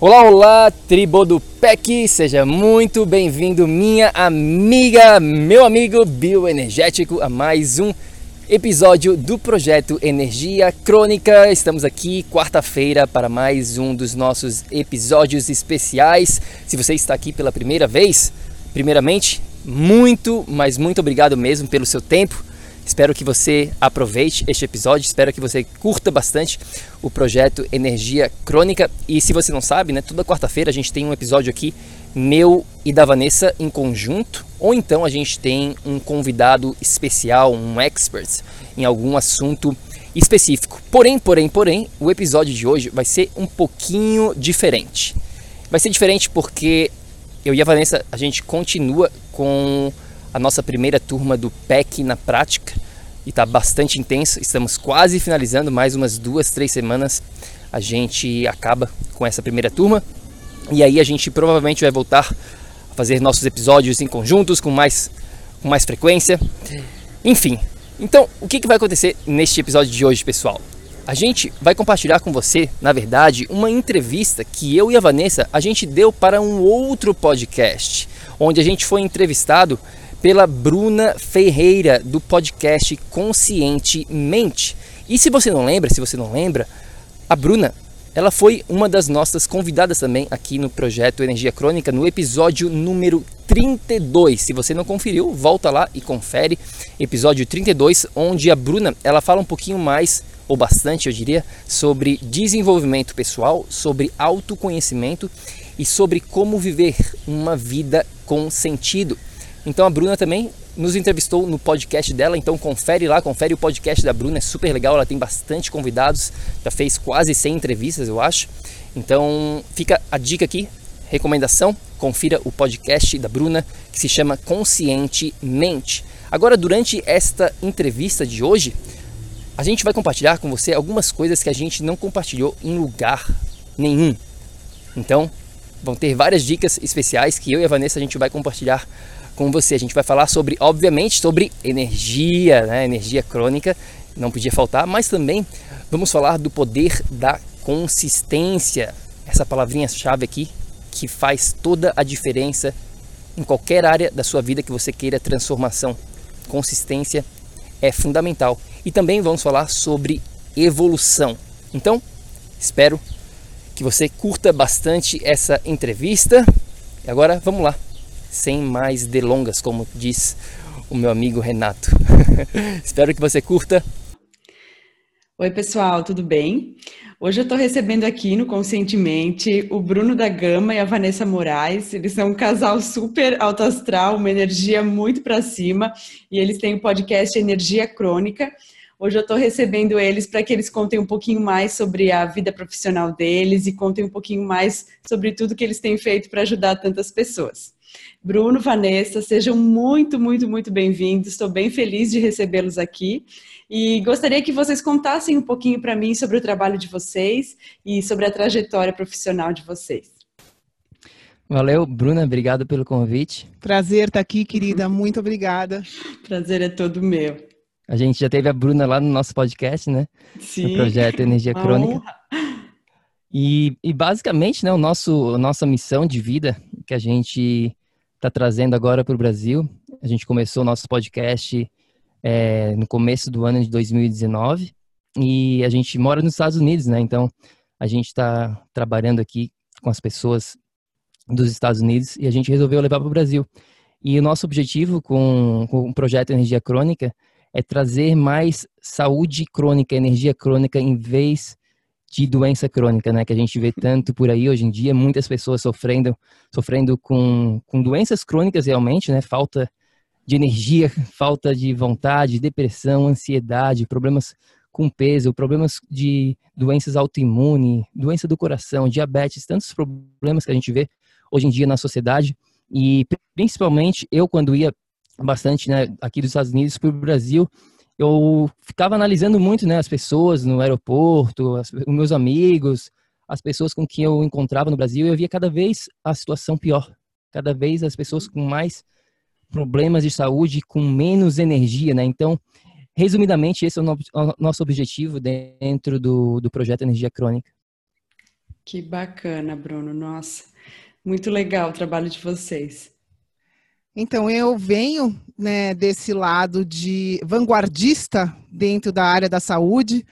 Olá, olá, tribo do PEC, seja muito bem-vindo, minha amiga, meu amigo bioenergético, a mais um episódio do projeto Energia Crônica. Estamos aqui quarta-feira para mais um dos nossos episódios especiais. Se você está aqui pela primeira vez, primeiramente, muito, mas muito obrigado mesmo pelo seu tempo Espero que você aproveite este episódio, espero que você curta bastante o projeto Energia Crônica. E se você não sabe, né, toda quarta-feira a gente tem um episódio aqui meu e da Vanessa em conjunto, ou então a gente tem um convidado especial, um expert em algum assunto específico. Porém, porém, porém, o episódio de hoje vai ser um pouquinho diferente. Vai ser diferente porque eu e a Vanessa a gente continua com a nossa primeira turma do PEC na prática e está bastante intenso. Estamos quase finalizando, mais umas duas, três semanas a gente acaba com essa primeira turma e aí a gente provavelmente vai voltar a fazer nossos episódios em conjuntos com mais, com mais frequência. Enfim, então o que, que vai acontecer neste episódio de hoje, pessoal? A gente vai compartilhar com você, na verdade, uma entrevista que eu e a Vanessa a gente deu para um outro podcast, onde a gente foi entrevistado pela Bruna Ferreira do podcast Conscientemente. E se você não lembra, se você não lembra, a Bruna, ela foi uma das nossas convidadas também aqui no projeto Energia Crônica no episódio número 32. Se você não conferiu, volta lá e confere episódio 32, onde a Bruna, ela fala um pouquinho mais ou bastante, eu diria, sobre desenvolvimento pessoal, sobre autoconhecimento e sobre como viver uma vida com sentido. Então a Bruna também nos entrevistou no podcast dela, então confere lá, confere o podcast da Bruna, é super legal, ela tem bastante convidados, já fez quase 100 entrevistas, eu acho. Então fica a dica aqui, recomendação, confira o podcast da Bruna que se chama Conscientemente. Agora, durante esta entrevista de hoje, a gente vai compartilhar com você algumas coisas que a gente não compartilhou em lugar nenhum. Então, vão ter várias dicas especiais que eu e a Vanessa a gente vai compartilhar com você. A gente vai falar sobre, obviamente, sobre energia, né? energia crônica, não podia faltar, mas também vamos falar do poder da consistência, essa palavrinha-chave aqui que faz toda a diferença em qualquer área da sua vida que você queira transformação. Consistência é fundamental. E também vamos falar sobre evolução. Então, espero que você curta bastante essa entrevista. E agora vamos lá sem mais delongas, como diz o meu amigo Renato. Espero que você curta. Oi, pessoal, tudo bem? Hoje eu estou recebendo aqui no Conscientemente o Bruno da Gama e a Vanessa Moraes. Eles são um casal super alto astral, uma energia muito para cima, e eles têm o podcast Energia Crônica. Hoje eu estou recebendo eles para que eles contem um pouquinho mais sobre a vida profissional deles e contem um pouquinho mais sobre tudo que eles têm feito para ajudar tantas pessoas. Bruno, Vanessa, sejam muito, muito, muito bem-vindos. Estou bem feliz de recebê-los aqui e gostaria que vocês contassem um pouquinho para mim sobre o trabalho de vocês e sobre a trajetória profissional de vocês. Valeu, Bruna, obrigado pelo convite. Prazer estar aqui, querida. Muito obrigada. Prazer é todo meu. A gente já teve a Bruna lá no nosso podcast, né? Sim. No projeto Energia Crônica. E, e, basicamente, né, o nosso, a nossa missão de vida que a gente está trazendo agora para o Brasil, a gente começou o nosso podcast é, no começo do ano de 2019 e a gente mora nos Estados Unidos, né? Então a gente está trabalhando aqui com as pessoas dos Estados Unidos e a gente resolveu levar para o Brasil. E o nosso objetivo com, com o projeto Energia Crônica é trazer mais saúde crônica, energia crônica, em vez de doença crônica, né? Que a gente vê tanto por aí hoje em dia, muitas pessoas sofrendo, sofrendo com, com doenças crônicas realmente, né? Falta de energia, falta de vontade, depressão, ansiedade, problemas com peso, problemas de doenças autoimunes, doença do coração, diabetes, tantos problemas que a gente vê hoje em dia na sociedade. E principalmente eu, quando ia bastante né, aqui dos Estados Unidos para o Brasil, eu ficava analisando muito né, as pessoas no aeroporto, as, os meus amigos, as pessoas com quem eu encontrava no Brasil, e eu via cada vez a situação pior. Cada vez as pessoas com mais problemas de saúde, com menos energia, né? Então, resumidamente, esse é o nosso objetivo dentro do, do projeto Energia Crônica. Que bacana, Bruno. Nossa, muito legal o trabalho de vocês. Então, eu venho né, desse lado de vanguardista dentro da área da saúde.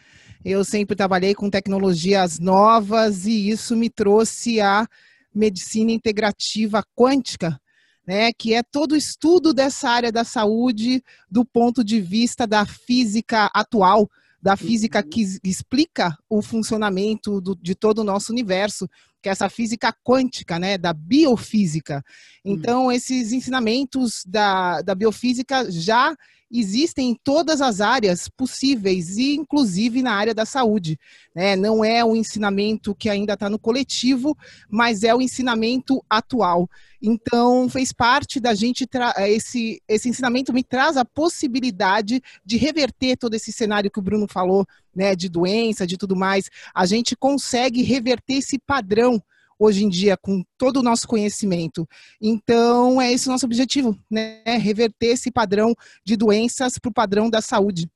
Eu sempre trabalhei com tecnologias novas e isso me trouxe a medicina integrativa quântica, né, que é todo o estudo dessa área da saúde do ponto de vista da física atual, da física uhum. que explica o funcionamento do, de todo o nosso universo, que é essa física quântica, né, da biofísica. Hum. Então, esses ensinamentos da, da biofísica já existem em todas as áreas possíveis, e inclusive na área da saúde. Né? Não é o ensinamento que ainda está no coletivo, mas é o ensinamento atual. Então, fez parte da gente, esse, esse ensinamento me traz a possibilidade de reverter todo esse cenário que o Bruno falou, né, de doença, de tudo mais. A gente consegue reverter esse padrão hoje em dia com todo o nosso conhecimento. Então, é esse o nosso objetivo, né? Reverter esse padrão de doenças para o padrão da saúde.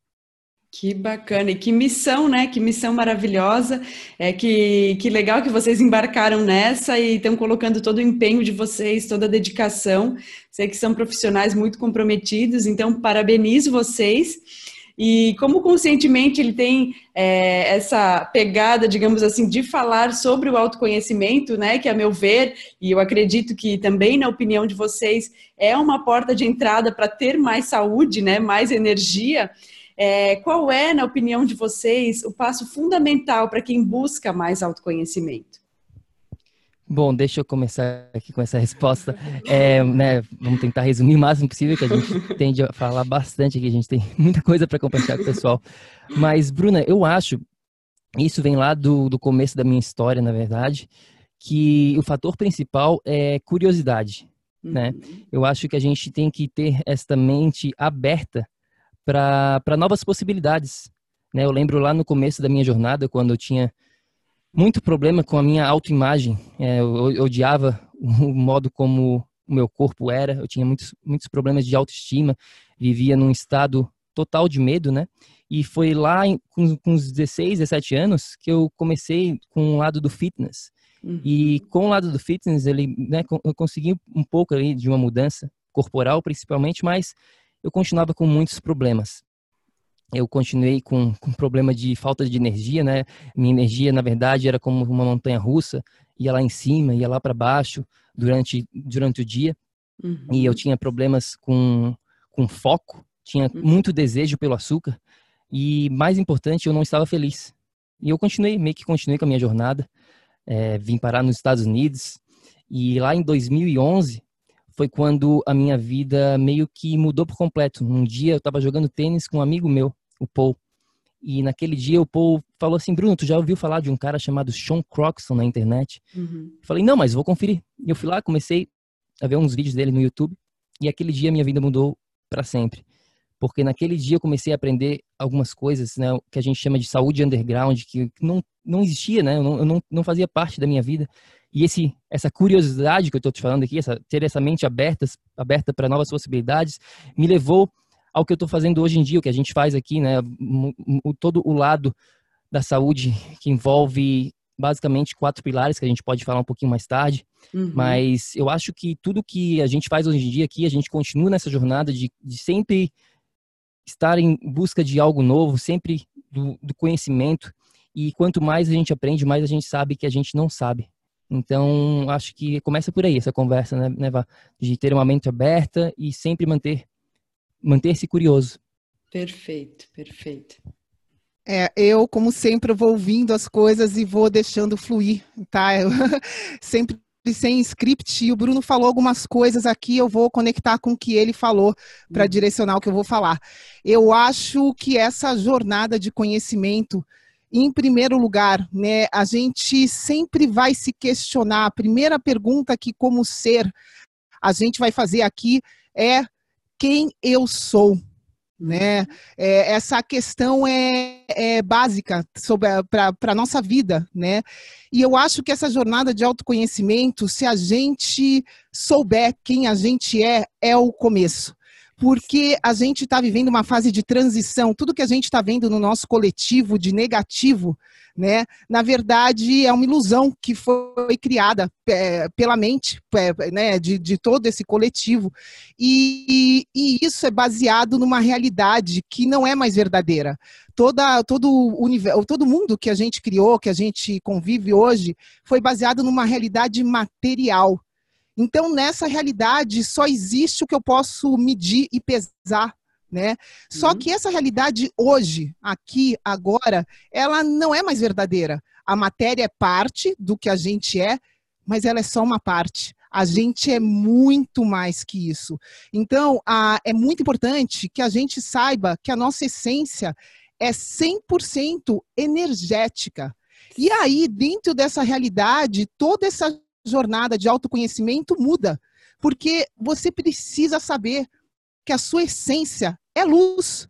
Que bacana e que missão, né? Que missão maravilhosa. É que, que legal que vocês embarcaram nessa e estão colocando todo o empenho de vocês, toda a dedicação. Sei que são profissionais muito comprometidos, então parabenizo vocês. E como conscientemente ele tem é, essa pegada, digamos assim, de falar sobre o autoconhecimento, né? Que a meu ver, e eu acredito que também na opinião de vocês, é uma porta de entrada para ter mais saúde, né? Mais energia. É, qual é, na opinião de vocês, o passo fundamental para quem busca mais autoconhecimento? Bom, deixa eu começar aqui com essa resposta. É, né, vamos tentar resumir o máximo possível, que a gente tende a falar bastante aqui, a gente tem muita coisa para compartilhar com o pessoal. Mas, Bruna, eu acho, isso vem lá do, do começo da minha história, na verdade, que o fator principal é curiosidade. Né? Uhum. Eu acho que a gente tem que ter esta mente aberta para novas possibilidades. Né? Eu lembro lá no começo da minha jornada, quando eu tinha muito problema com a minha autoimagem. É, eu, eu odiava o modo como o meu corpo era. Eu tinha muitos, muitos problemas de autoestima. Vivia num estado total de medo, né? E foi lá em, com, com uns 16, 17 anos que eu comecei com o lado do fitness. Uhum. E com o lado do fitness, ele, né, eu consegui um pouco ali de uma mudança corporal, principalmente, mas eu continuava com muitos problemas eu continuei com, com problema de falta de energia, né? Minha energia, na verdade, era como uma montanha russa, ia lá em cima, ia lá para baixo durante, durante o dia. Uhum. E eu tinha problemas com, com foco, tinha uhum. muito desejo pelo açúcar. E, mais importante, eu não estava feliz. E eu continuei, meio que continuei com a minha jornada. É, vim parar nos Estados Unidos. E lá em 2011, foi quando a minha vida meio que mudou por completo. Um dia eu estava jogando tênis com um amigo meu o Paul. E naquele dia o Paul falou assim, Bruno, tu já ouviu falar de um cara chamado Sean Croxton na internet? Uhum. Falei, não, mas vou conferir. E eu fui lá, comecei a ver uns vídeos dele no YouTube. E aquele dia minha vida mudou para sempre. Porque naquele dia eu comecei a aprender algumas coisas, né, que a gente chama de saúde underground, que não, não existia, né, eu não, eu não, não fazia parte da minha vida. E esse, essa curiosidade que eu estou te falando aqui, essa, ter essa mente aberta, aberta para novas possibilidades, me levou ao que eu estou fazendo hoje em dia, o que a gente faz aqui, né? O, todo o lado da saúde que envolve basicamente quatro pilares que a gente pode falar um pouquinho mais tarde. Uhum. Mas eu acho que tudo que a gente faz hoje em dia aqui, a gente continua nessa jornada de, de sempre estar em busca de algo novo, sempre do, do conhecimento. E quanto mais a gente aprende, mais a gente sabe que a gente não sabe. Então, acho que começa por aí essa conversa, né, Neva? De ter uma mente aberta e sempre manter manter-se curioso. Perfeito, perfeito. É, eu, como sempre, vou ouvindo as coisas e vou deixando fluir, tá? Eu, sempre sem script, e o Bruno falou algumas coisas aqui, eu vou conectar com o que ele falou para uhum. direcionar o que eu vou falar. Eu acho que essa jornada de conhecimento, em primeiro lugar, né, a gente sempre vai se questionar. A primeira pergunta que, como ser, a gente vai fazer aqui é quem eu sou. Né? É, essa questão é, é básica para a nossa vida, né? E eu acho que essa jornada de autoconhecimento, se a gente souber quem a gente é, é o começo porque a gente está vivendo uma fase de transição. Tudo que a gente está vendo no nosso coletivo de negativo, né, na verdade é uma ilusão que foi criada é, pela mente é, né, de, de, todo esse coletivo. E, e, e, isso é baseado numa realidade que não é mais verdadeira. Toda, todo, universo, todo mundo que a gente criou, que a gente convive hoje, foi baseado numa realidade material então, nessa realidade, só existe o que eu posso medir e pesar. Né? Só uhum. que essa realidade hoje, aqui, agora, ela não é mais verdadeira. A matéria é parte do que a gente é, mas ela é só uma parte. A gente é muito mais que isso. Então, a, é muito importante que a gente saiba que a nossa essência é 100% energética. E aí, dentro dessa realidade, toda essa jornada de autoconhecimento muda, porque você precisa saber que a sua essência é luz.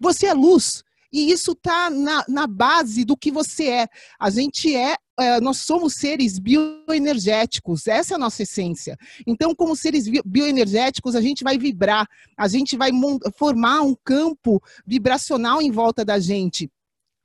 Você é luz. E isso está na, na base do que você é. A gente é, é, nós somos seres bioenergéticos, essa é a nossa essência. Então, como seres bioenergéticos, a gente vai vibrar, a gente vai formar um campo vibracional em volta da gente.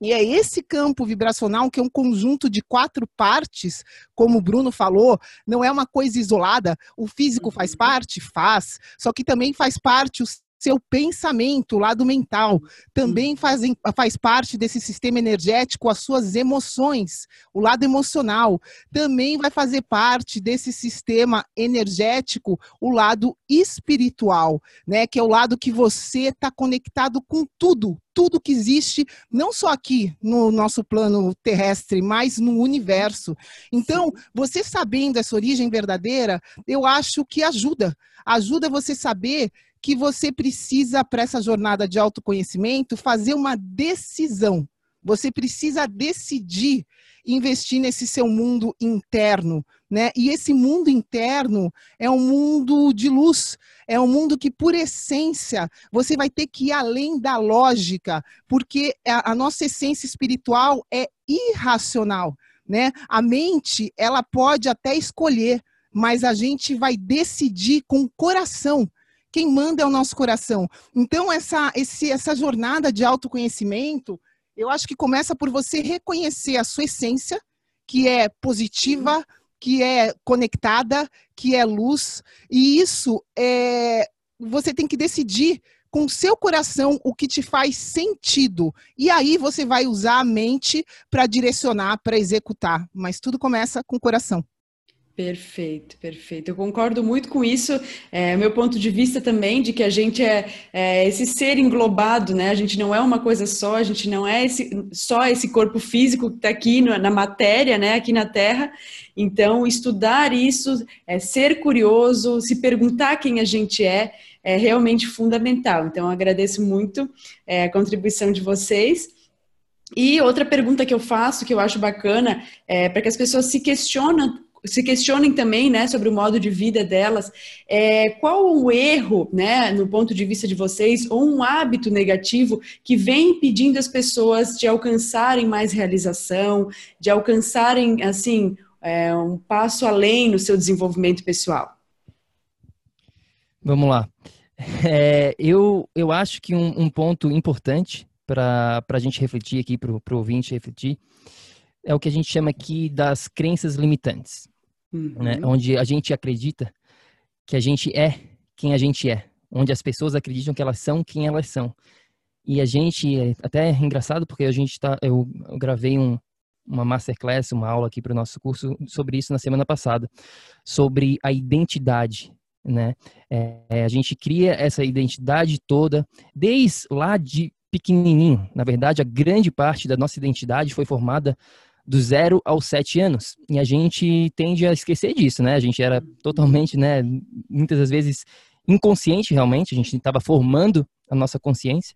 E é esse campo vibracional, que é um conjunto de quatro partes, como o Bruno falou, não é uma coisa isolada. O físico faz uhum. parte? Faz. Só que também faz parte o seu pensamento, o lado mental. Também fazem, faz parte desse sistema energético as suas emoções, o lado emocional. Também vai fazer parte desse sistema energético o lado espiritual, né? Que é o lado que você está conectado com tudo, tudo que existe, não só aqui no nosso plano terrestre, mas no universo. Então, você sabendo essa origem verdadeira, eu acho que ajuda. Ajuda você saber que você precisa, para essa jornada de autoconhecimento, fazer uma decisão. Você precisa decidir investir nesse seu mundo interno, né? E esse mundo interno é um mundo de luz, é um mundo que, por essência, você vai ter que ir além da lógica, porque a, nossa essência espiritual é irracional, né? A mente, ela pode até escolher, mas a gente vai decidir com o coração quem manda é o nosso coração. Então, essa, esse, essa jornada de autoconhecimento, eu acho que começa por você reconhecer a sua essência, que é positiva, que é conectada, que é luz, e isso é, você tem que decidir com seu coração o que te faz sentido. E aí você vai usar a mente para direcionar, para executar. Mas tudo começa com o coração. Perfeito, perfeito. Eu concordo muito com isso. É meu ponto de vista também de que a gente é, é, esse ser englobado, né? A gente não é uma coisa só, a gente não é esse, só esse corpo físico que está aqui no, na matéria, né? Aqui na Terra. Então, estudar isso, é, ser curioso, se perguntar quem a gente é, é realmente fundamental. Então, agradeço muito é, a contribuição de vocês. E outra pergunta que eu faço, que eu acho bacana, é para que as pessoas se questionem se questionem também, né, sobre o modo de vida delas. É, qual o erro, né, no ponto de vista de vocês, ou um hábito negativo que vem impedindo as pessoas de alcançarem mais realização, de alcançarem, assim, é, um passo além no seu desenvolvimento pessoal? Vamos lá. É, eu, eu acho que um, um ponto importante para a gente refletir aqui, para o ouvinte refletir, é o que a gente chama aqui das crenças limitantes, uhum. né? onde a gente acredita que a gente é quem a gente é, onde as pessoas acreditam que elas são quem elas são. E a gente, é até é engraçado porque a gente tá, eu, eu gravei um, uma masterclass, uma aula aqui para o nosso curso sobre isso na semana passada, sobre a identidade, né? É, a gente cria essa identidade toda desde lá de pequenininho. Na verdade, a grande parte da nossa identidade foi formada do zero aos sete anos. E a gente tende a esquecer disso, né? A gente era totalmente, né, muitas das vezes inconsciente realmente, a gente estava formando a nossa consciência.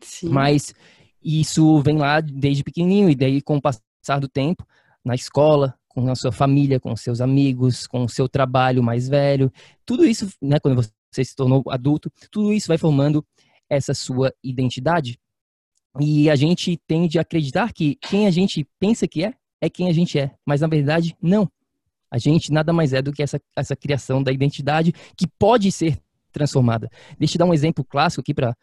Sim. Mas isso vem lá desde pequenininho e daí com o passar do tempo, na escola, com a sua família, com seus amigos, com o seu trabalho mais velho, tudo isso, né, quando você se tornou adulto, tudo isso vai formando essa sua identidade. E a gente tende a acreditar que quem a gente pensa que é, é quem a gente é. Mas na verdade, não. A gente nada mais é do que essa, essa criação da identidade que pode ser transformada. Deixa eu dar um exemplo clássico aqui para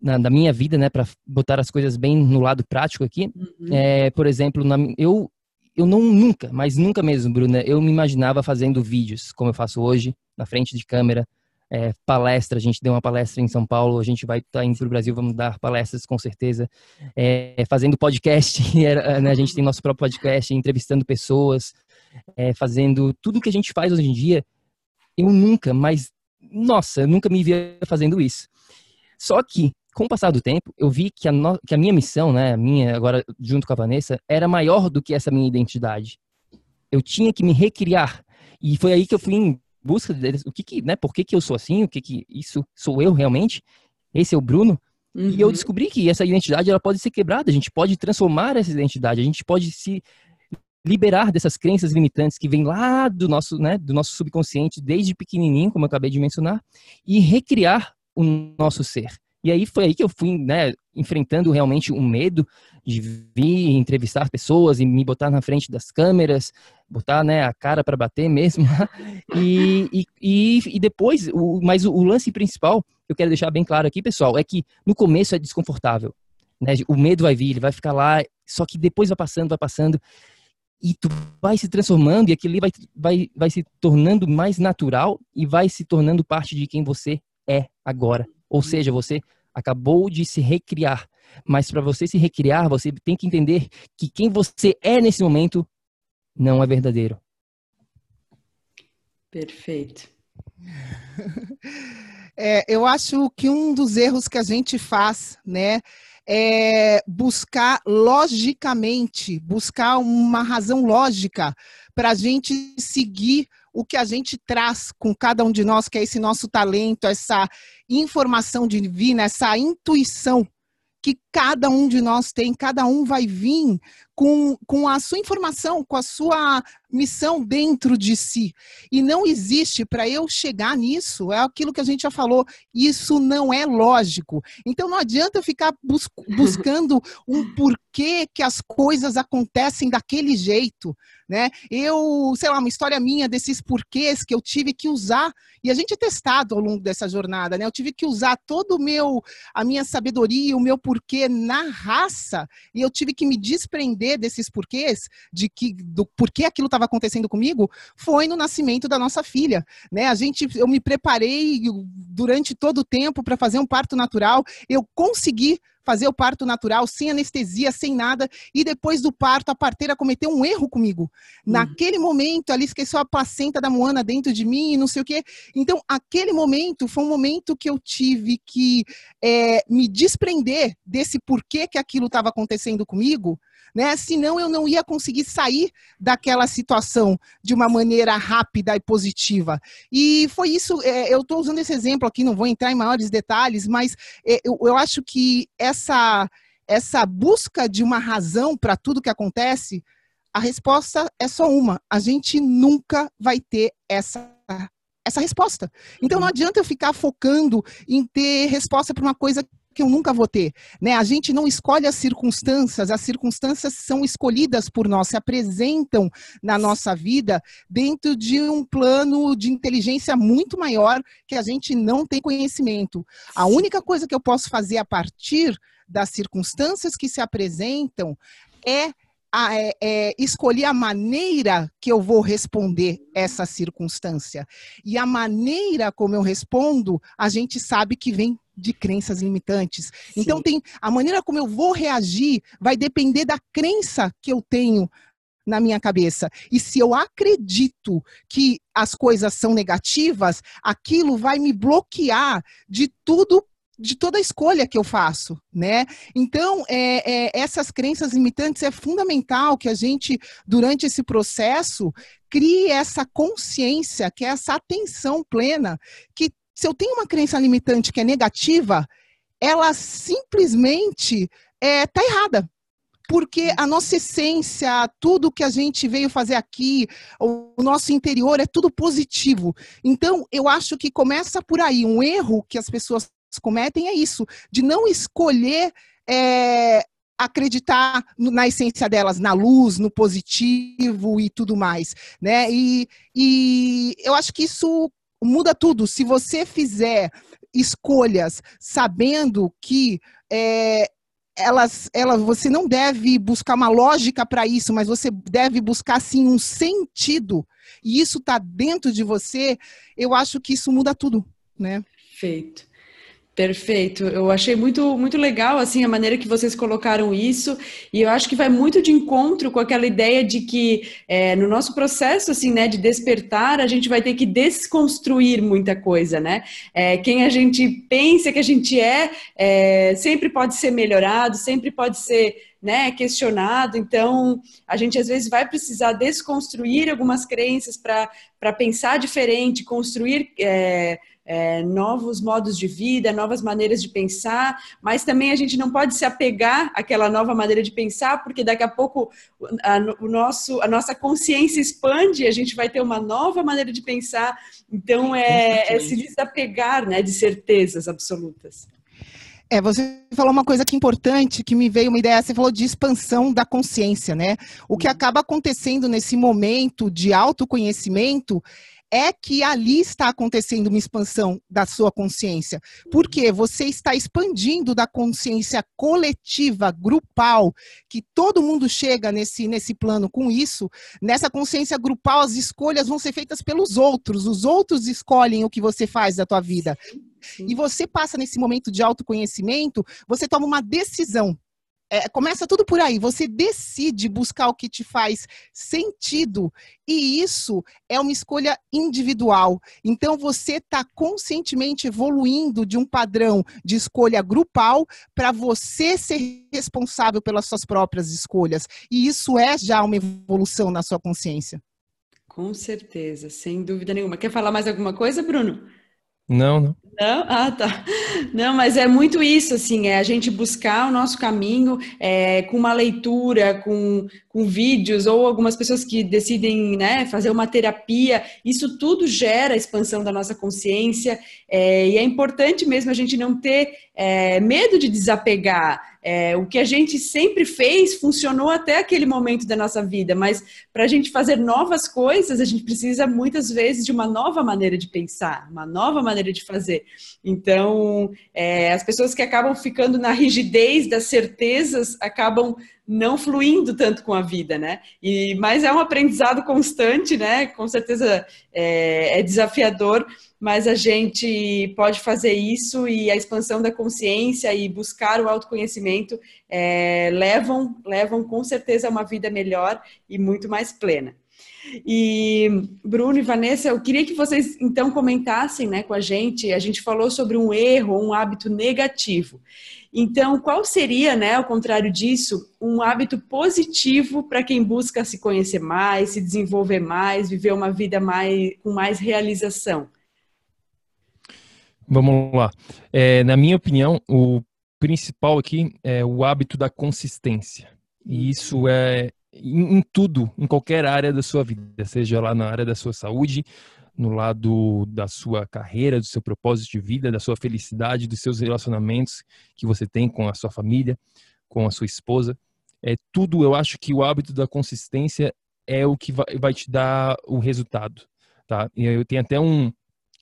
na, na, minha vida, né, para botar as coisas bem no lado prático aqui. Uhum. É, por exemplo, na, eu eu não nunca, mas nunca mesmo, Bruna, eu me imaginava fazendo vídeos como eu faço hoje, na frente de câmera, é, palestra, a gente deu uma palestra em São Paulo, a gente vai estar tá indo para o Brasil, vamos dar palestras com certeza, é, fazendo podcast, né, a gente tem nosso próprio podcast, entrevistando pessoas, é, fazendo tudo que a gente faz hoje em dia, eu nunca, mas nossa, eu nunca me via fazendo isso. Só que, com o passar do tempo, eu vi que a, no, que a minha missão, né, a minha agora junto com a Vanessa, era maior do que essa minha identidade. Eu tinha que me recriar. E foi aí que eu fui busca deles, o que que, né, por que que eu sou assim, o que que isso sou eu realmente, esse é o Bruno, uhum. e eu uhum. descobri que essa identidade ela pode ser quebrada, a gente pode transformar essa identidade, a gente pode se liberar dessas crenças limitantes que vêm lá do nosso, né, do nosso subconsciente desde pequenininho, como eu acabei de mencionar, e recriar o nosso ser. E aí foi aí que eu fui, né, enfrentando realmente um medo de vir entrevistar pessoas e me botar na frente das câmeras, botar, né, a cara para bater mesmo. e, e, e, depois, o, mas o, o, lance principal eu quero deixar bem claro aqui, pessoal, é que no começo é desconfortável. Né? O medo vai vir, ele vai ficar lá, só que depois vai passando, vai passando e tu vai se transformando e aquilo vai, vai, vai se tornando mais natural e vai se tornando parte de quem você é agora. Ou seja, você acabou de se recriar. Mas para você se recriar, você tem que entender que quem você é nesse momento não é verdadeiro. Perfeito. É, eu acho que um dos erros que a gente faz, né, é buscar logicamente, buscar uma razão lógica para a gente seguir o que a gente traz com cada um de nós, que é esse nosso talento, essa informação divina, essa intuição que cada um de nós tem, cada um vai vir com, com a sua informação, com a sua missão dentro de si. E não existe para eu chegar nisso, é aquilo que a gente já falou, isso não é lógico. Então não adianta eu ficar bus buscando um porquê que as coisas acontecem daquele jeito, né? Eu, sei lá, uma história minha desses porquês que eu tive que usar, e a gente é testado ao longo dessa jornada, né? Eu tive que usar todo o meu, a minha sabedoria, o meu porquê na raça, e eu tive que me desprender desses porquês, de que do porquê aquilo estava acontecendo comigo, foi no nascimento da nossa filha, né? A gente, eu me preparei durante todo o tempo para fazer um parto natural, eu consegui fazer o parto natural, sem anestesia, sem nada, e depois do parto a parteira cometeu um erro comigo. Uhum. Naquele momento, ali esqueceu a placenta da Moana dentro de mim e não sei o quê. Então, aquele momento foi um momento que eu tive que é, me desprender desse porquê que aquilo estava acontecendo comigo, né? Senão eu não ia conseguir sair daquela situação de uma maneira rápida e positiva. E foi isso, é, eu estou usando esse exemplo aqui, não vou entrar em maiores detalhes, mas é, eu, eu acho que essa, essa busca de uma razão para tudo que acontece, a resposta é só uma. A gente nunca vai ter essa essa resposta. Então não uhum. adianta eu ficar focando em ter resposta para uma coisa que eu nunca vou ter, né? A gente não escolhe as circunstâncias, as circunstâncias são escolhidas por nós, se apresentam na nossa vida dentro de um plano de inteligência muito maior que a gente não tem conhecimento. A única coisa que eu posso fazer a partir das circunstâncias que se apresentam é a, é, é, escolher a maneira que eu vou responder essa circunstância. E a maneira como eu respondo, a gente sabe que vem de crenças limitantes. Sim. Então tem a maneira como eu vou reagir vai depender da crença que eu tenho na minha cabeça. E se eu acredito que as coisas são negativas, aquilo vai me bloquear de tudo de toda a escolha que eu faço, né? Então, é, é, essas crenças limitantes é fundamental que a gente, durante esse processo, crie essa consciência, que é essa atenção plena, que se eu tenho uma crença limitante que é negativa, ela simplesmente está é, errada. Porque a nossa essência, tudo que a gente veio fazer aqui, o nosso interior é tudo positivo. Então, eu acho que começa por aí. Um erro que as pessoas cometem é isso, de não escolher é, acreditar na essência delas, na luz, no positivo e tudo mais, né? E, e eu acho que isso muda tudo. Se você fizer escolhas sabendo que é, elas, elas, você não deve buscar uma lógica para isso, mas você deve buscar sim um sentido. E isso está dentro de você. Eu acho que isso muda tudo, né? Perfeito. Perfeito. Eu achei muito, muito legal assim a maneira que vocês colocaram isso e eu acho que vai muito de encontro com aquela ideia de que é, no nosso processo assim, né, de despertar a gente vai ter que desconstruir muita coisa, né? É, quem a gente pensa que a gente é, é sempre pode ser melhorado, sempre pode ser né, questionado. Então, a gente às vezes vai precisar desconstruir algumas crenças para pensar diferente, construir é, é, novos modos de vida, novas maneiras de pensar, mas também a gente não pode se apegar àquela nova maneira de pensar, porque daqui a pouco a, o nosso, a nossa consciência expande, a gente vai ter uma nova maneira de pensar. Então, é, é se desapegar né, de certezas absolutas. É, você falou uma coisa que é importante, que me veio uma ideia, você falou de expansão da consciência, né? O que uhum. acaba acontecendo nesse momento de autoconhecimento é que ali está acontecendo uma expansão da sua consciência. Porque você está expandindo da consciência coletiva, grupal, que todo mundo chega nesse, nesse plano com isso. Nessa consciência grupal, as escolhas vão ser feitas pelos outros. Os outros escolhem o que você faz da tua vida. Sim. E você passa nesse momento de autoconhecimento, você toma uma decisão é, começa tudo por aí. Você decide buscar o que te faz sentido e isso é uma escolha individual. Então você está conscientemente evoluindo de um padrão de escolha grupal para você ser responsável pelas suas próprias escolhas. E isso é já uma evolução na sua consciência. Com certeza, sem dúvida nenhuma. Quer falar mais alguma coisa, Bruno? Não, não. Não? Ah, tá. Não, mas é muito isso, assim, é a gente buscar o nosso caminho é, com uma leitura, com, com vídeos, ou algumas pessoas que decidem né, fazer uma terapia, isso tudo gera expansão da nossa consciência, é, e é importante mesmo a gente não ter é, medo de desapegar. É, o que a gente sempre fez funcionou até aquele momento da nossa vida, mas para a gente fazer novas coisas, a gente precisa muitas vezes de uma nova maneira de pensar, uma nova maneira de fazer. Então, é, as pessoas que acabam ficando na rigidez das certezas acabam não fluindo tanto com a vida, né? E, mas é um aprendizado constante, né? Com certeza é, é desafiador, mas a gente pode fazer isso e a expansão da consciência e buscar o autoconhecimento é, levam, levam com certeza a uma vida melhor e muito mais plena. E Bruno e Vanessa, eu queria que vocês então comentassem né, com a gente. A gente falou sobre um erro, um hábito negativo. Então, qual seria, né, ao contrário disso, um hábito positivo para quem busca se conhecer mais, se desenvolver mais, viver uma vida mais, com mais realização? Vamos lá. É, na minha opinião, o principal aqui é o hábito da consistência. E isso é em, em tudo, em qualquer área da sua vida, seja lá na área da sua saúde, no lado da sua carreira, do seu propósito de vida, da sua felicidade, dos seus relacionamentos que você tem com a sua família, com a sua esposa. É tudo, eu acho que o hábito da consistência é o que vai, vai te dar o resultado, tá? E eu tenho até um,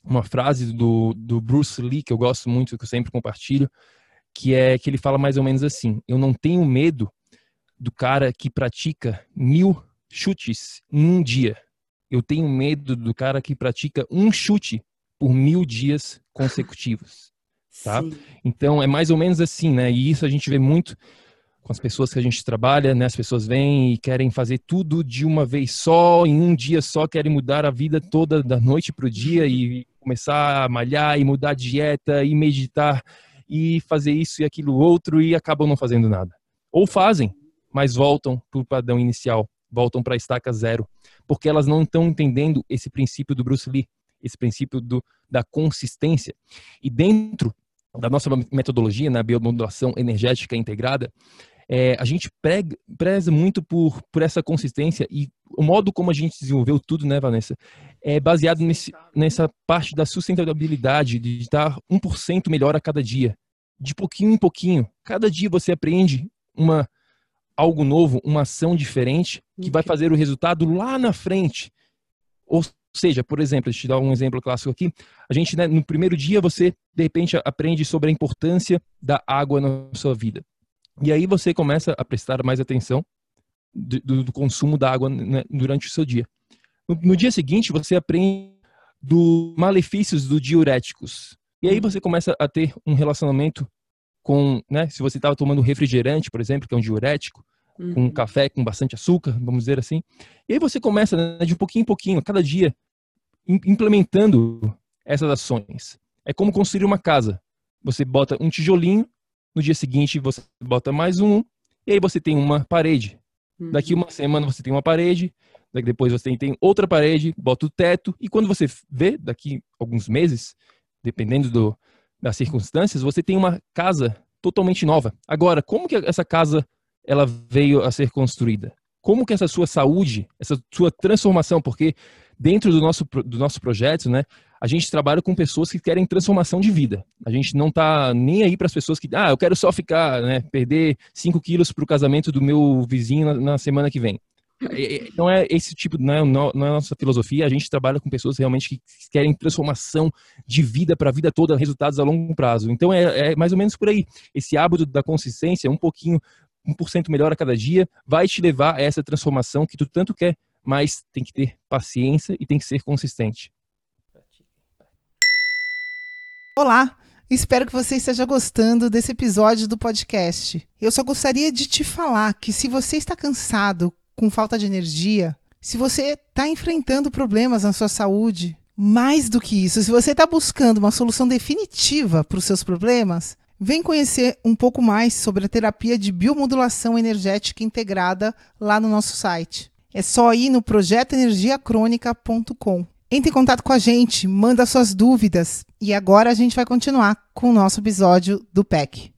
uma frase do, do Bruce Lee que eu gosto muito, que eu sempre compartilho, que é que ele fala mais ou menos assim: eu não tenho medo do cara que pratica mil chutes em um dia. Eu tenho medo do cara que pratica um chute por mil dias consecutivos. Tá? Então é mais ou menos assim, né? E isso a gente vê muito com as pessoas que a gente trabalha, né? As pessoas vêm e querem fazer tudo de uma vez só, em um dia só, querem mudar a vida toda da noite para o dia e começar a malhar e mudar a dieta e meditar e fazer isso e aquilo outro e acabam não fazendo nada. Ou fazem, mas voltam para o padrão inicial, voltam para a estaca zero, porque elas não estão entendendo esse princípio do Bruce Lee, esse princípio do, da consistência. E dentro da nossa metodologia na biomodulação energética integrada, é, a gente prega, preza muito por, por essa consistência e o modo como a gente desenvolveu tudo, né, Vanessa, é baseado nesse, nessa parte da sustentabilidade, de estar 1% melhor a cada dia, de pouquinho em pouquinho. Cada dia você aprende uma algo novo, uma ação diferente que vai fazer o resultado lá na frente. Ou seja, por exemplo, deixa eu te dar um exemplo clássico aqui. A gente, né, no primeiro dia, você de repente aprende sobre a importância da água na sua vida. E aí você começa a prestar mais atenção do, do consumo da água né, durante o seu dia. No, no, dia seguinte, você aprende dos malefícios dos diuréticos. E aí você começa a ter um relacionamento com, né, se você estava tomando refrigerante, por exemplo, que é um diurético, uhum. com um café com bastante açúcar, vamos dizer assim. E aí você começa né, de pouquinho em pouquinho, cada dia, implementando essas ações. É como construir uma casa. Você bota um tijolinho no dia seguinte você bota mais um, e aí você tem uma parede. Uhum. Daqui uma semana você tem uma parede, daqui depois você tem, tem outra parede, bota o teto, e quando você vê, daqui alguns meses, dependendo do, das circunstâncias, você tem uma casa totalmente nova. Agora, como que essa casa ela veio a ser construída? Como que essa sua saúde, essa sua transformação, porque dentro do nosso, do nosso projeto, né, a gente trabalha com pessoas que querem transformação de vida. A gente não está nem aí para as pessoas que, ah, eu quero só ficar, né, perder 5 quilos para o casamento do meu vizinho na, na, semana que vem. Não é esse tipo, não é, não é a nossa filosofia. A gente trabalha com pessoas realmente que querem transformação de vida para a vida toda, resultados a longo prazo. Então é, é mais ou menos por aí. Esse hábito da consistência, um pouquinho, 1% melhor a cada dia, vai te levar a essa transformação que tu tanto quer mas tem que ter paciência e tem que ser consistente. Olá, espero que você esteja gostando desse episódio do podcast. Eu só gostaria de te falar que se você está cansado, com falta de energia, se você está enfrentando problemas na sua saúde, mais do que isso, se você está buscando uma solução definitiva para os seus problemas, vem conhecer um pouco mais sobre a terapia de biomodulação energética integrada lá no nosso site. É só ir no projetoenergiacrônica.com. Entre em contato com a gente, manda suas dúvidas. E agora a gente vai continuar com o nosso episódio do PEC.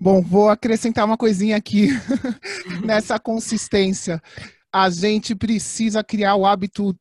Bom, vou acrescentar uma coisinha aqui nessa consistência. A gente precisa criar o hábito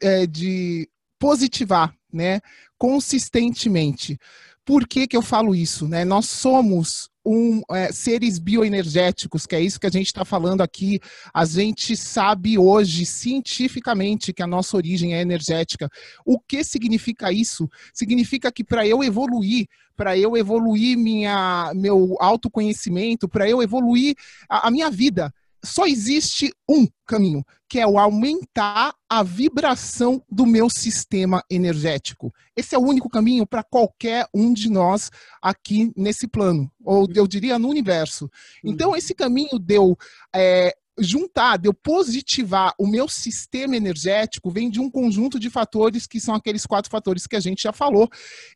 é, de positivar, né? Consistentemente. Por que, que eu falo isso? Né? Nós somos um, é, seres bioenergéticos, que é isso que a gente está falando aqui. A gente sabe hoje, cientificamente, que a nossa origem é energética. O que significa isso? Significa que para eu evoluir, para eu evoluir minha, meu autoconhecimento, para eu evoluir a, a minha vida, só existe um caminho, que é o aumentar a vibração do meu sistema energético. Esse é o único caminho para qualquer um de nós aqui nesse plano, ou eu diria no universo. Então, uhum. esse caminho deu é, juntar, de eu positivar o meu sistema energético, vem de um conjunto de fatores que são aqueles quatro fatores que a gente já falou.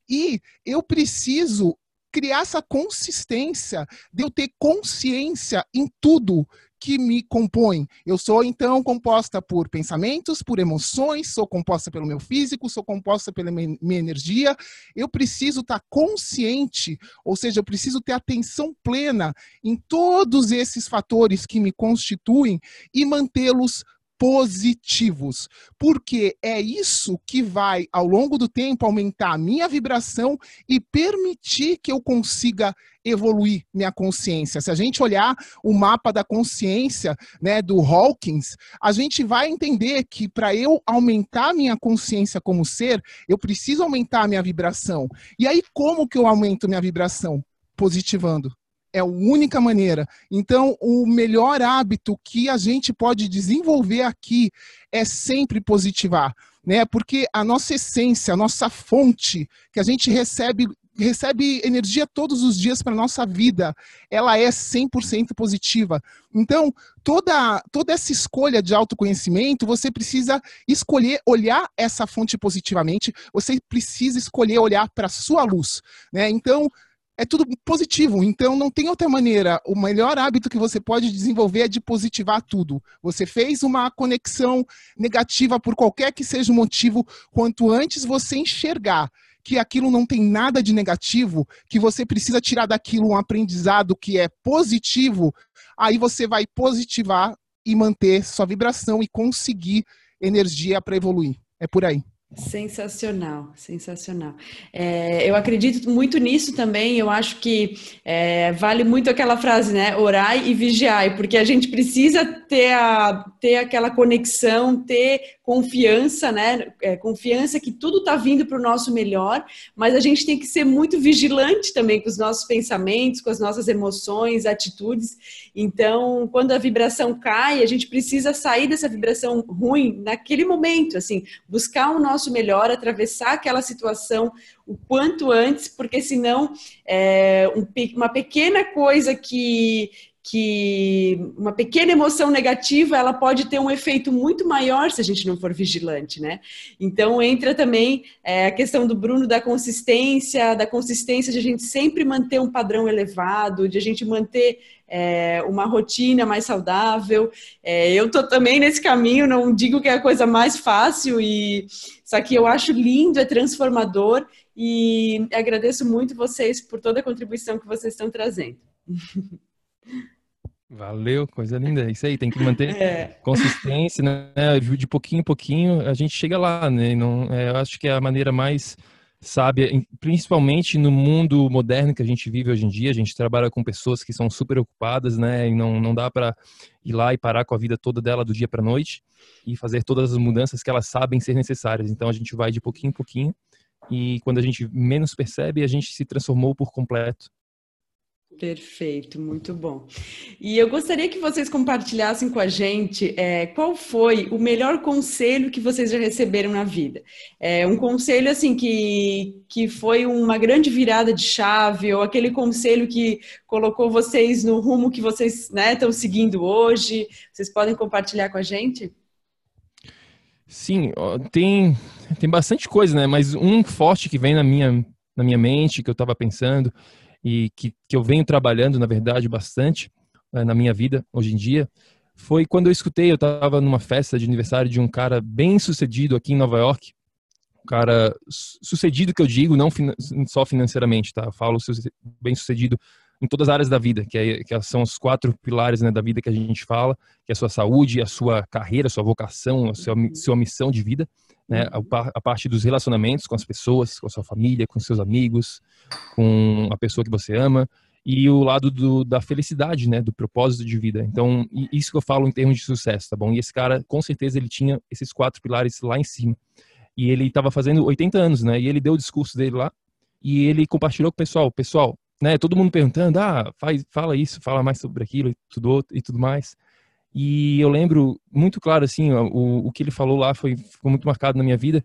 E eu preciso criar essa consistência de eu ter consciência em tudo que me compõe. Eu sou, então, composta por pensamentos, por emoções, sou composta pelo meu físico, sou composta pela minha energia. Eu preciso estar consciente, ou seja, eu preciso ter atenção plena em todos esses fatores que me constituem e mantê-los positivos, porque é isso que vai, ao longo do tempo, aumentar a minha vibração e permitir que eu consiga evoluir minha consciência. Se a gente olhar o mapa da consciência, né, do Hawkins, a gente vai entender que para eu aumentar minha consciência como ser, eu preciso aumentar minha vibração. E aí como que eu aumento minha vibração? Positivando é a única maneira. Então, o melhor hábito que a gente pode desenvolver aqui é sempre positivar, né? Porque a nossa essência, a nossa fonte que a gente recebe recebe energia todos os dias para nossa vida, ela é 100% positiva. Então, toda toda essa escolha de autoconhecimento, você precisa escolher olhar essa fonte positivamente, você precisa escolher olhar para sua luz, né? Então, é tudo positivo. Então não tem outra maneira. O melhor hábito que você pode desenvolver é de positivar tudo. Você fez uma conexão negativa por qualquer que seja o motivo, quanto antes você enxergar que aquilo não tem nada de negativo, que você precisa tirar daquilo um aprendizado que é positivo, aí você vai positivar e manter sua vibração e conseguir energia para evoluir. É por aí. Sensacional, sensacional. É, eu acredito muito nisso também. Eu acho que é, vale muito aquela frase, né? Orai e vigiai, porque a gente precisa ter, a, ter aquela conexão, ter confiança, né? É, confiança que tudo está vindo para o nosso melhor, mas a gente tem que ser muito vigilante também com os nossos pensamentos, com as nossas emoções, atitudes. Então, quando a vibração cai, a gente precisa sair dessa vibração ruim naquele momento, assim, buscar o nosso melhor, atravessar aquela situação o quanto antes, porque senão é, um, uma pequena coisa que, que uma pequena emoção negativa ela pode ter um efeito muito maior se a gente não for vigilante, né? Então entra também é, a questão do Bruno da consistência, da consistência de a gente sempre manter um padrão elevado, de a gente manter é, uma rotina mais saudável. É, eu tô também nesse caminho, não digo que é a coisa mais fácil e só que eu acho lindo, é transformador e agradeço muito vocês por toda a contribuição que vocês estão trazendo. Valeu, coisa linda. É isso aí, tem que manter é. consistência, né? De pouquinho em pouquinho a gente chega lá, né? Não, é, eu acho que é a maneira mais sábia, principalmente no mundo moderno que a gente vive hoje em dia. A gente trabalha com pessoas que são super ocupadas, né? E não, não dá para ir lá e parar com a vida toda dela do dia para noite e fazer todas as mudanças que elas sabem ser necessárias. Então a gente vai de pouquinho em pouquinho e quando a gente menos percebe, a gente se transformou por completo Perfeito, muito bom. E eu gostaria que vocês compartilhassem com a gente é, qual foi o melhor conselho que vocês já receberam na vida. É, um conselho assim que, que foi uma grande virada de chave, ou aquele conselho que colocou vocês no rumo que vocês né, estão seguindo hoje. Vocês podem compartilhar com a gente? Sim, tem, tem bastante coisa, né? Mas um forte que vem na minha, na minha mente, que eu estava pensando e que, que eu venho trabalhando, na verdade, bastante uh, na minha vida hoje em dia, foi quando eu escutei, eu estava numa festa de aniversário de um cara bem sucedido aqui em Nova York, um cara sucedido que eu digo, não só financeiramente, tá? Eu falo bem sucedido em todas as áreas da vida, que, é, que são os quatro pilares né, da vida que a gente fala, que é a sua saúde, a sua carreira, a sua vocação, a sua, sua missão de vida né? A, a, parte dos relacionamentos com as pessoas, com a sua família, com seus amigos, com a pessoa que você ama e o lado do, da felicidade, né, do propósito de vida. Então, isso que eu falo em termos de sucesso, tá bom? E esse cara, com certeza, ele tinha esses quatro pilares lá em cima. E ele estava fazendo 80 anos, né? E ele deu o discurso dele lá e ele compartilhou com o pessoal, pessoal, né? Todo mundo perguntando, ah, faz, fala isso, fala mais sobre aquilo e tudo e tudo mais. E eu lembro muito claro, assim, o, o que ele falou lá foi, ficou muito marcado na minha vida,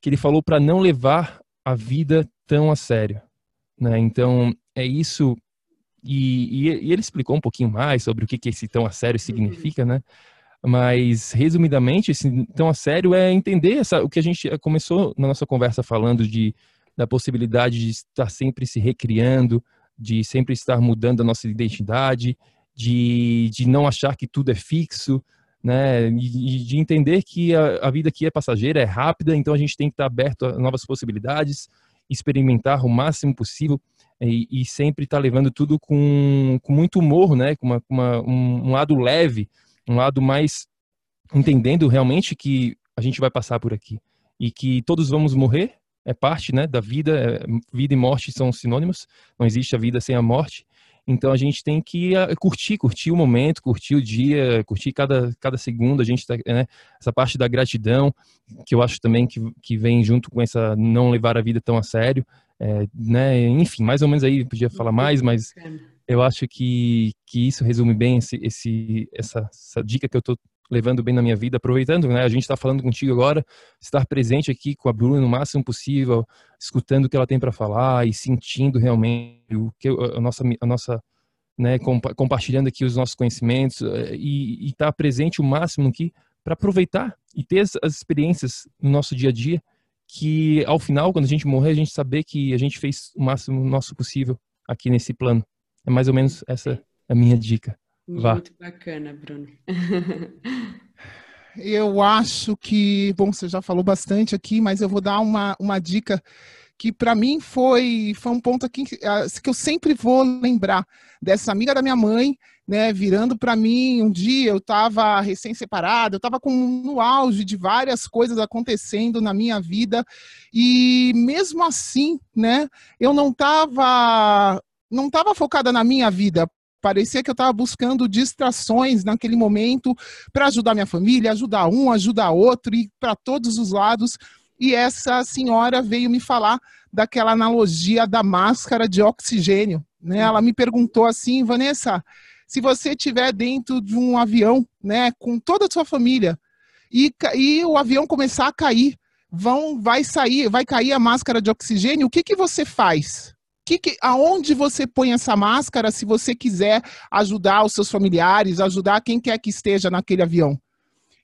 que ele falou para não levar a vida tão a sério, né? Então, é isso, e, e, e, ele explicou um pouquinho mais sobre o que, que esse tão a sério significa, né? Mas, resumidamente, esse tão a sério é entender essa, o que a gente começou na nossa conversa falando de, da possibilidade de estar sempre se recriando, de sempre estar mudando a nossa identidade, de, de não achar que tudo é fixo, né? E de entender que a, a, vida aqui é passageira, é rápida, então a gente tem que estar aberto a novas possibilidades, experimentar o máximo possível e, e sempre estar levando tudo com, com muito humor, né? Com uma, uma um, um, lado leve, um lado mais entendendo realmente que a gente vai passar por aqui e que todos vamos morrer, é parte né, da vida, é, vida e morte são sinônimos, não existe a vida sem a morte. Então a gente tem que uh, curtir, curtir o momento, curtir o dia, curtir cada, cada segundo. A gente tá, né, essa parte da gratidão, que eu acho também que, que vem junto com essa não levar a vida tão a sério. É, né, enfim, mais ou menos aí, podia falar mais, mas eu acho que, que isso resume bem esse, esse, essa, essa dica que eu estou levando bem na minha vida, aproveitando, né? A gente está falando contigo agora, estar presente aqui com a Bruna no máximo possível, escutando o que ela tem para falar e sentindo realmente o que a nossa, a nossa né, compartilhando aqui os nossos conhecimentos eh, e estar tá presente o máximo aqui para aproveitar e ter as, as experiências no nosso dia a dia que ao final, quando a gente morrer, a gente saber que a gente fez o máximo nosso possível aqui nesse plano. É mais ou menos essa a minha dica. Vá. Muito bacana, Bruno. eu acho que, bom, você já falou bastante aqui, mas eu vou dar uma, uma dica que para mim foi, foi um ponto aqui que, que eu sempre vou lembrar dessa amiga da minha mãe, né, virando para mim um dia eu estava recém-separada, eu estava no auge de várias coisas acontecendo na minha vida e mesmo assim, né, eu não estava não estava focada na minha vida, Parecia que eu estava buscando distrações naquele momento para ajudar minha família, ajudar um, ajudar outro, e para todos os lados. E essa senhora veio me falar daquela analogia da máscara de oxigênio. Né? Ela me perguntou assim, Vanessa, se você estiver dentro de um avião, né, com toda a sua família, e, e o avião começar a cair, vão, vai sair, vai cair a máscara de oxigênio, o que, que você faz? Que, que, aonde você põe essa máscara se você quiser ajudar os seus familiares, ajudar quem quer que esteja naquele avião?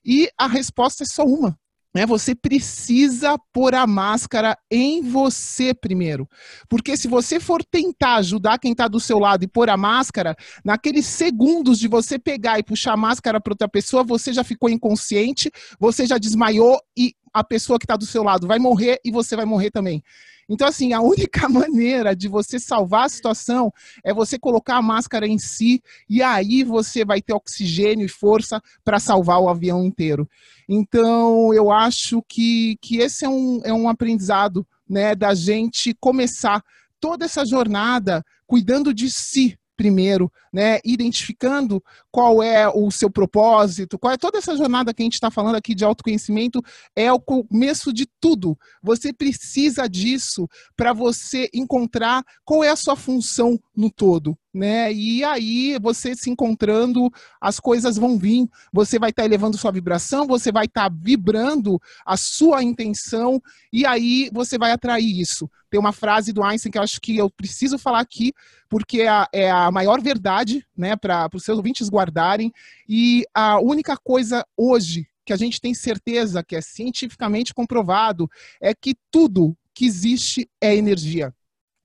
E a resposta é só uma. Né? Você precisa pôr a máscara em você primeiro. Porque se você for tentar ajudar quem está do seu lado e pôr a máscara, naqueles segundos de você pegar e puxar a máscara para outra pessoa, você já ficou inconsciente, você já desmaiou e a pessoa que está do seu lado vai morrer e você vai morrer também. Então, assim, a única maneira de você salvar a situação é você colocar a máscara em si e aí você vai ter oxigênio e força para salvar o avião inteiro. Então, eu acho que, que esse é um, é um aprendizado né, da gente começar toda essa jornada cuidando de si, primeiro, né, identificando qual é o seu propósito, qual é toda essa jornada que a gente está falando aqui de autoconhecimento, é o começo de tudo. Você precisa disso para você encontrar qual é a sua função no todo. Né? E aí, você se encontrando, as coisas vão vir, você vai estar tá elevando sua vibração, você vai estar tá vibrando a sua intenção, e aí você vai atrair isso. Tem uma frase do Einstein que eu acho que eu preciso falar aqui, porque é a, é a maior verdade, né, para os seus ouvintes guardarem. E a única coisa hoje que a gente tem certeza, que é cientificamente comprovado, é que tudo que existe é energia.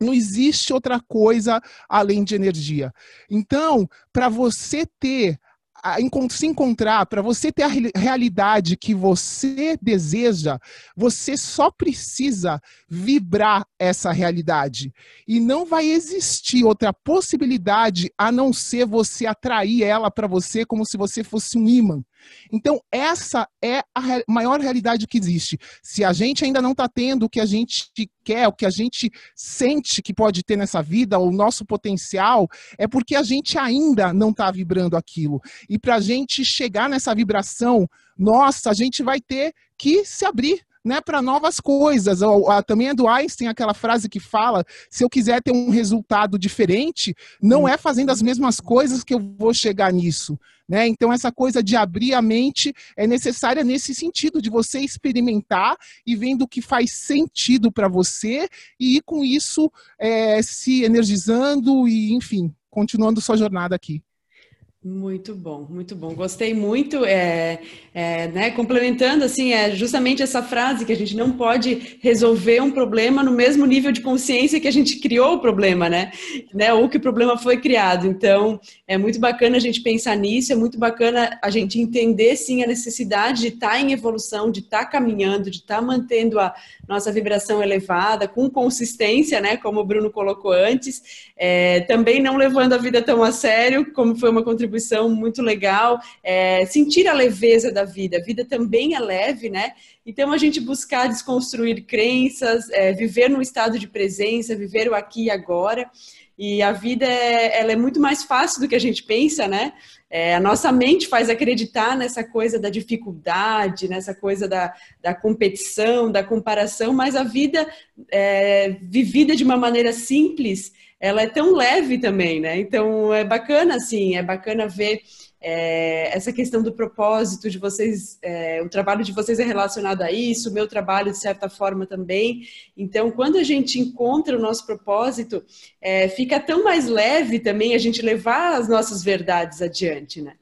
Não existe outra coisa além de energia. Então, para você ter se encontrar, para você ter a realidade que você deseja, você só precisa vibrar essa realidade. E não vai existir outra possibilidade a não ser você atrair ela para você como se você fosse um imã. Então, essa é a maior realidade que existe. Se a gente ainda não está tendo o que a gente quer, o que a gente sente que pode ter nessa vida, o nosso potencial, é porque a gente ainda não está vibrando aquilo. E para a gente chegar nessa vibração, nossa, a gente vai ter que se abrir né, para novas coisas. também é do Einstein aquela frase que fala: se eu quiser ter um resultado diferente, não é fazendo as mesmas coisas que eu vou chegar nisso. Né? Então, essa coisa de abrir a mente é necessária nesse sentido, de você experimentar e vendo o que faz sentido para você e ir com isso é, se energizando e, enfim, continuando sua jornada aqui. Muito bom, muito bom. Gostei muito, é, é, né, complementando assim, é justamente essa frase que a gente não pode resolver um problema no mesmo nível de consciência que a gente criou o problema, né? né? Ou que o problema foi criado. Então, é muito bacana a gente pensar nisso, é muito bacana a gente entender sim a necessidade de estar tá em evolução, de estar tá caminhando, de estar tá mantendo a nossa vibração elevada, com consistência, né? Como o Bruno colocou antes, é, também não levando a vida tão a sério, como foi uma contribuição contribuição muito legal. É, sentir a leveza da vida. A vida também é leve, né? Então, a gente buscar desconstruir crenças, é, viver num estado de presença, viver o aqui e agora. E a vida é, ela é muito mais fácil do que a gente pensa, né? É, a nossa mente faz acreditar nessa coisa da dificuldade, nessa coisa da, da competição, da comparação, mas a vida é, vivida de uma maneira simples, ela é tão leve também, né? Então é bacana, assim, é bacana ver é, essa questão do propósito de vocês, é, o trabalho de vocês é relacionado a isso, o meu trabalho de certa forma também. Então, quando a gente encontra o nosso propósito, é, fica tão mais leve também a gente levar as nossas verdades adiante, né?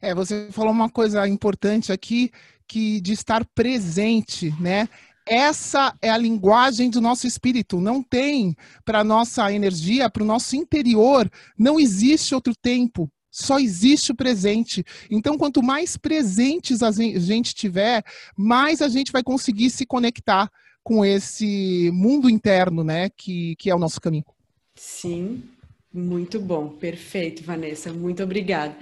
É, você falou uma coisa importante aqui, que de estar presente, né? Essa é a linguagem do nosso espírito. Não tem para nossa energia, para o nosso interior, não existe outro tempo. Só existe o presente. Então, quanto mais presentes a gente tiver, mais a gente vai conseguir se conectar com esse mundo interno, né? Que, que é o nosso caminho. Sim, muito bom, perfeito, Vanessa, muito obrigada.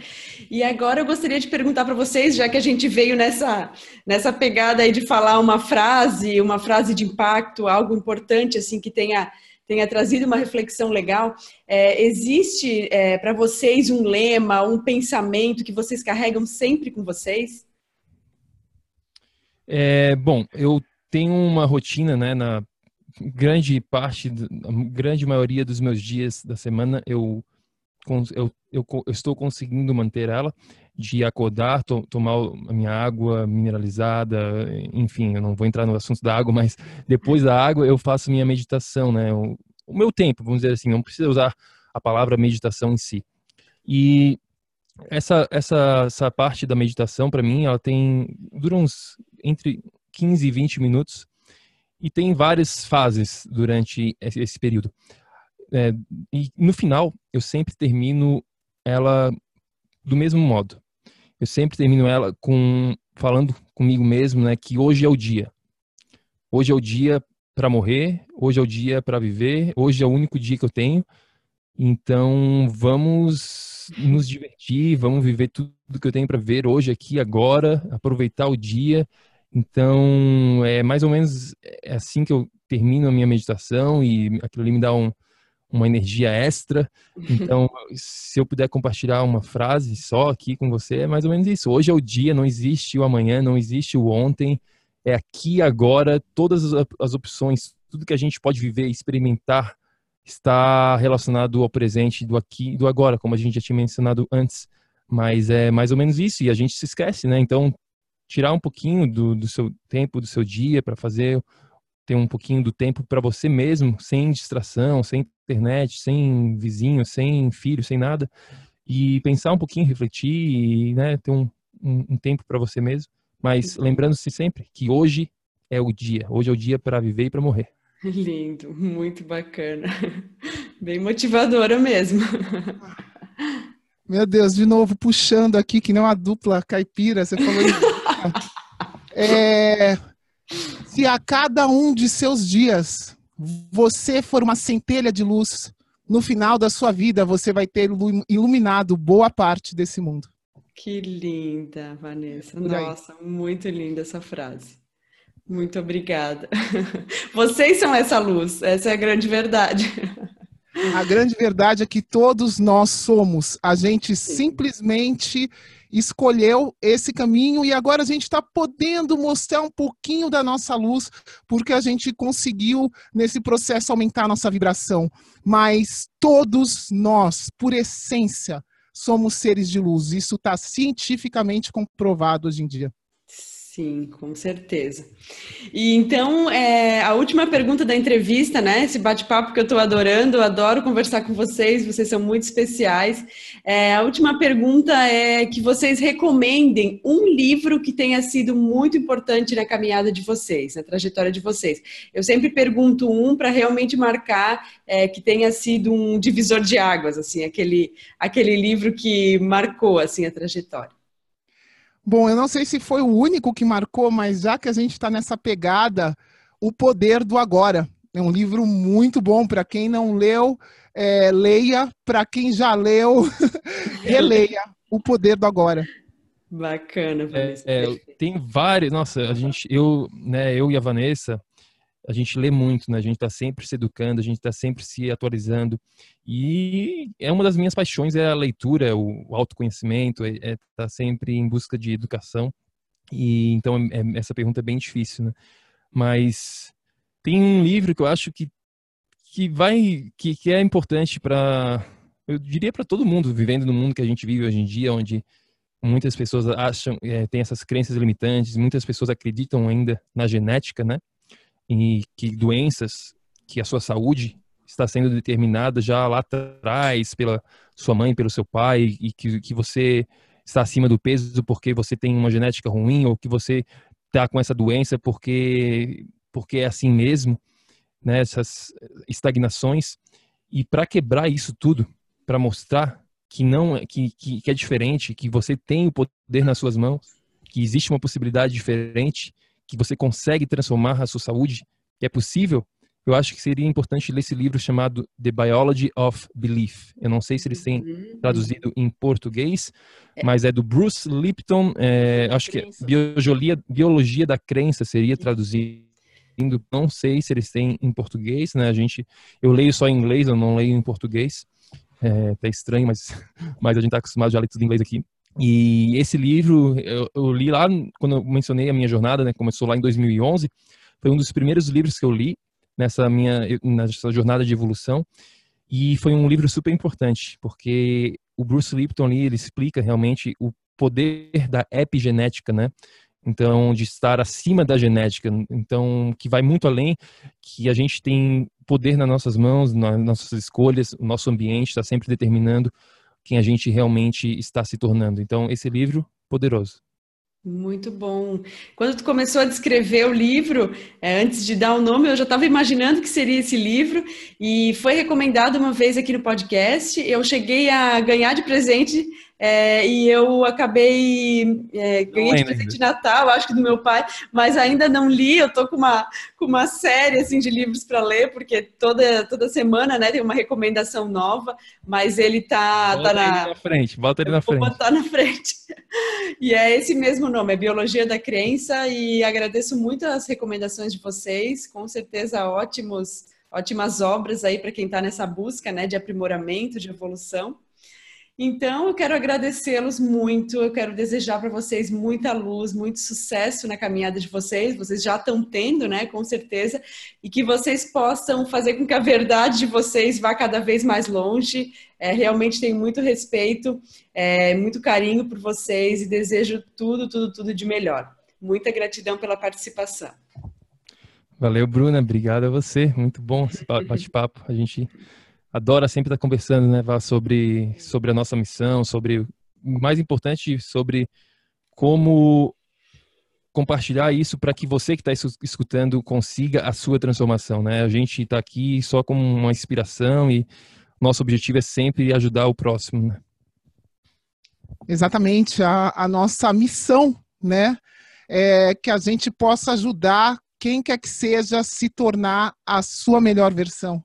E agora eu gostaria de perguntar para vocês, já que a gente veio nessa, nessa pegada aí de falar uma frase, uma frase de impacto, algo importante assim que tenha tenha trazido uma reflexão legal. É, existe é, para vocês um lema, um pensamento que vocês carregam sempre com vocês? É, bom, eu tenho uma rotina, né, na grande parte, grande maioria dos meus dias da semana, eu, eu, eu, eu estou conseguindo manter ela, de acordar, to, tomar a minha água mineralizada, enfim, eu não vou entrar no assunto da água, mas depois da água eu faço minha meditação, né? O, o meu tempo, vamos dizer assim, não precisa usar a palavra meditação em si. E essa essa essa parte da meditação para mim, ela tem dura uns entre 15 e 20 minutos e tem várias fases durante esse período. É, e no final, eu sempre termino ela do mesmo modo. Eu sempre termino ela com falando comigo mesmo, né, que hoje é o dia. Hoje é o dia para morrer, hoje é o dia para viver, hoje é o único dia que eu tenho. Então, vamos nos divertir, vamos viver tudo que eu tenho para ver hoje aqui agora, aproveitar o dia. Então, é mais ou menos é assim que eu termino a minha meditação e aquilo ali me dá um, uma energia extra. Então, se eu puder compartilhar uma frase só aqui com você, é mais ou menos isso. Hoje é o dia, não existe o amanhã, não existe o ontem. É aqui agora, todas as opções, tudo que a gente pode viver, experimentar, está relacionado ao presente, do aqui e do agora, como a gente já tinha mencionado antes. Mas é mais ou menos isso, e a gente se esquece, né? Então, tirar um pouquinho do, do seu tempo, do seu dia para fazer ter um pouquinho do tempo para você mesmo, sem distração, sem internet, sem vizinho, sem filho, sem nada, e pensar um pouquinho, refletir, e, né, ter um, um, um tempo para você mesmo, mas uhum. lembrando-se sempre que hoje é o dia, hoje é o dia para viver e para morrer. Lindo, muito bacana, bem motivadora mesmo. Meu Deus, de novo puxando aqui que não a dupla caipira, você falou. É, se a cada um de seus dias você for uma centelha de luz, no final da sua vida você vai ter iluminado boa parte desse mundo. Que linda, Vanessa. Nossa, muito linda essa frase. Muito obrigada. Vocês são essa luz, essa é a grande verdade. A grande verdade é que todos nós somos. A gente Sim. simplesmente escolheu esse caminho e agora a gente está podendo mostrar um pouquinho da nossa luz, porque a gente conseguiu, nesse processo, aumentar a nossa vibração. Mas todos nós, por essência, somos seres de luz. Isso está cientificamente comprovado hoje em dia. Sim, com certeza. E então, é, a última pergunta da entrevista, né? Esse bate-papo que eu estou adorando, adoro conversar com vocês, vocês são muito especiais. É, a última pergunta é que vocês recomendem um livro que tenha sido muito importante na caminhada de vocês, na trajetória de vocês. Eu sempre pergunto um para realmente marcar é, que tenha sido um divisor de águas, assim, aquele, aquele livro que marcou assim a trajetória. Bom, eu não sei se foi o único que marcou, mas já que a gente está nessa pegada, O Poder do Agora. É um livro muito bom para quem não leu, é, leia. Para quem já leu, releia O Poder do Agora. Bacana, Vanessa. É, é, tem vários, nossa, a gente, eu, né, eu e a Vanessa, a gente lê muito, né? A gente está sempre se educando, a gente está sempre se atualizando. E é uma das minhas paixões é a leitura, o, autoconhecimento, é, é tá sempre em busca de educação. E então é, é, essa pergunta é bem difícil, né? Mas tem um livro que eu acho que que vai que, que é importante para eu diria para todo mundo vivendo no mundo que a gente vive hoje em dia, onde muitas pessoas acham, é, tem essas crenças limitantes, muitas pessoas acreditam ainda na genética, né? E que doenças, que a sua saúde está sendo determinada já lá atrás pela sua mãe, pelo seu pai, e que, que você está acima do peso porque você tem uma genética ruim, ou que você está com essa doença porque, porque é assim mesmo, né? Essas estagnações. E para quebrar isso tudo, para mostrar que não é, que, que, que é diferente, que você tem o poder nas suas mãos, que existe uma possibilidade diferente, que você consegue transformar a sua saúde, que é possível, eu acho que seria importante ler esse livro chamado The Biology of Belief. Eu não sei se eles têm uhum. traduzido em português, é. mas é do Bruce Lipton. É, acho que é biologia, biologia da crença seria traduzido. Não sei se eles têm em português, né? A gente, eu leio só em inglês, eu não leio em português. É até estranho, mas, mas a gente está acostumado já a ler tudo em inglês aqui. E esse livro eu, eu, li lá quando eu mencionei a minha jornada, né? Começou lá em 2011. Foi um dos primeiros livros que eu li nessa minha nessa jornada de evolução. E foi um livro super importante, porque o Bruce Lipton ali, ele explica realmente o poder da epigenética, né? Então, de estar acima da genética. Então, que vai muito além, que a gente tem poder nas nossas mãos, nas nossas escolhas, o nosso ambiente está sempre determinando quem a gente realmente está se tornando. Então, esse livro, poderoso. Muito bom. Quando tu começou a descrever o livro, é, antes de dar o nome, eu já estava imaginando que seria esse livro e foi recomendado uma vez aqui no podcast. Eu cheguei a ganhar de presente é, e eu acabei é, ganhei de presente de Natal, acho que do meu pai, mas ainda não li. Eu tô com uma, com uma série assim de livros para ler, porque toda, toda semana né, tem uma recomendação nova, mas ele tá, bota tá na... Ele na frente, bota ele na frente. Vou botar na frente. E é esse mesmo nome, é Biologia da Crença, e agradeço muito as recomendações de vocês, com certeza ótimos, ótimas obras aí para quem está nessa busca né, de aprimoramento, de evolução. Então, eu quero agradecê-los muito, eu quero desejar para vocês muita luz, muito sucesso na caminhada de vocês, vocês já estão tendo, né, com certeza, e que vocês possam fazer com que a verdade de vocês vá cada vez mais longe. É, realmente tenho muito respeito, é, muito carinho por vocês e desejo tudo, tudo, tudo de melhor. Muita gratidão pela participação. Valeu, Bruna. Obrigado a você. Muito bom esse bate-papo. A gente adora sempre estar conversando, né, Vá, sobre, sobre a nossa missão, sobre o mais importante, sobre como compartilhar isso para que você que está escutando consiga a sua transformação, né? A gente está aqui só como uma inspiração e nosso objetivo é sempre ajudar o próximo, né? Exatamente, a, a nossa missão, né? É que a gente possa ajudar quem quer que seja se tornar a sua melhor versão.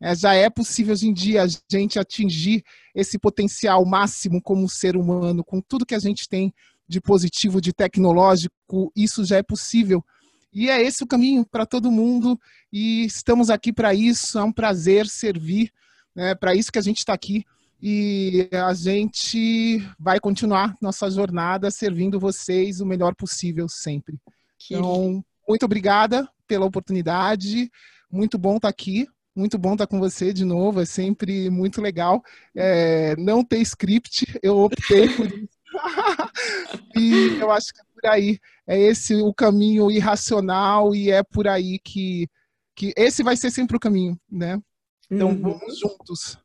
É, já é possível hoje em dia a gente atingir esse potencial máximo como ser humano, com tudo que a gente tem de positivo, de tecnológico, isso já é possível. E é esse o caminho para todo mundo, e estamos aqui para isso. É um prazer servir, né, para isso que a gente está aqui. E a gente vai continuar nossa jornada servindo vocês o melhor possível sempre. Que... Então, muito obrigada pela oportunidade. Muito bom estar tá aqui. Muito bom estar com você de novo, é sempre muito legal. É, não ter script, eu optei por isso. e eu acho que é por aí. É esse o caminho irracional e é por aí que, que esse vai ser sempre o caminho, né? Então uhum. vamos juntos.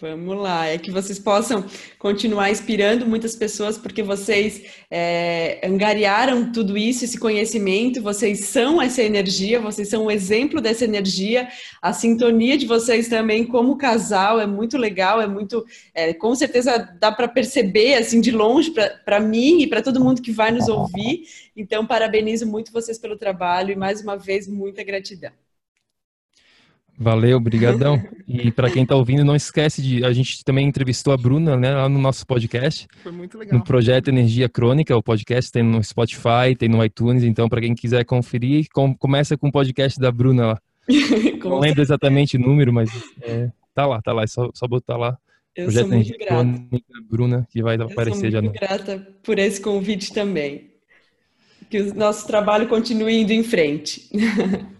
Vamos lá, é que vocês possam continuar inspirando muitas pessoas, porque vocês é, angariaram tudo isso, esse conhecimento, vocês são essa energia, vocês são um exemplo dessa energia, a sintonia de vocês também como casal é muito legal, é muito, é, com certeza dá para perceber assim de longe para mim e para todo mundo que vai nos ouvir. Então, parabenizo muito vocês pelo trabalho e mais uma vez muita gratidão. Valeu, brigadão. E para quem está ouvindo, não esquece de a gente também entrevistou a Bruna, né, lá no nosso podcast. Foi muito legal. No projeto Energia Crônica, o podcast tem no Spotify, tem no iTunes, então para quem quiser conferir, com, começa com o podcast da Bruna lá. não lembro exatamente o número, mas é, tá lá, tá lá, é só, só botar lá. Eu projeto sou muito Energia grata. Crônica Bruna, que vai Eu aparecer sou já muito no. grata por esse convite também. Que o nosso trabalho continue indo em frente.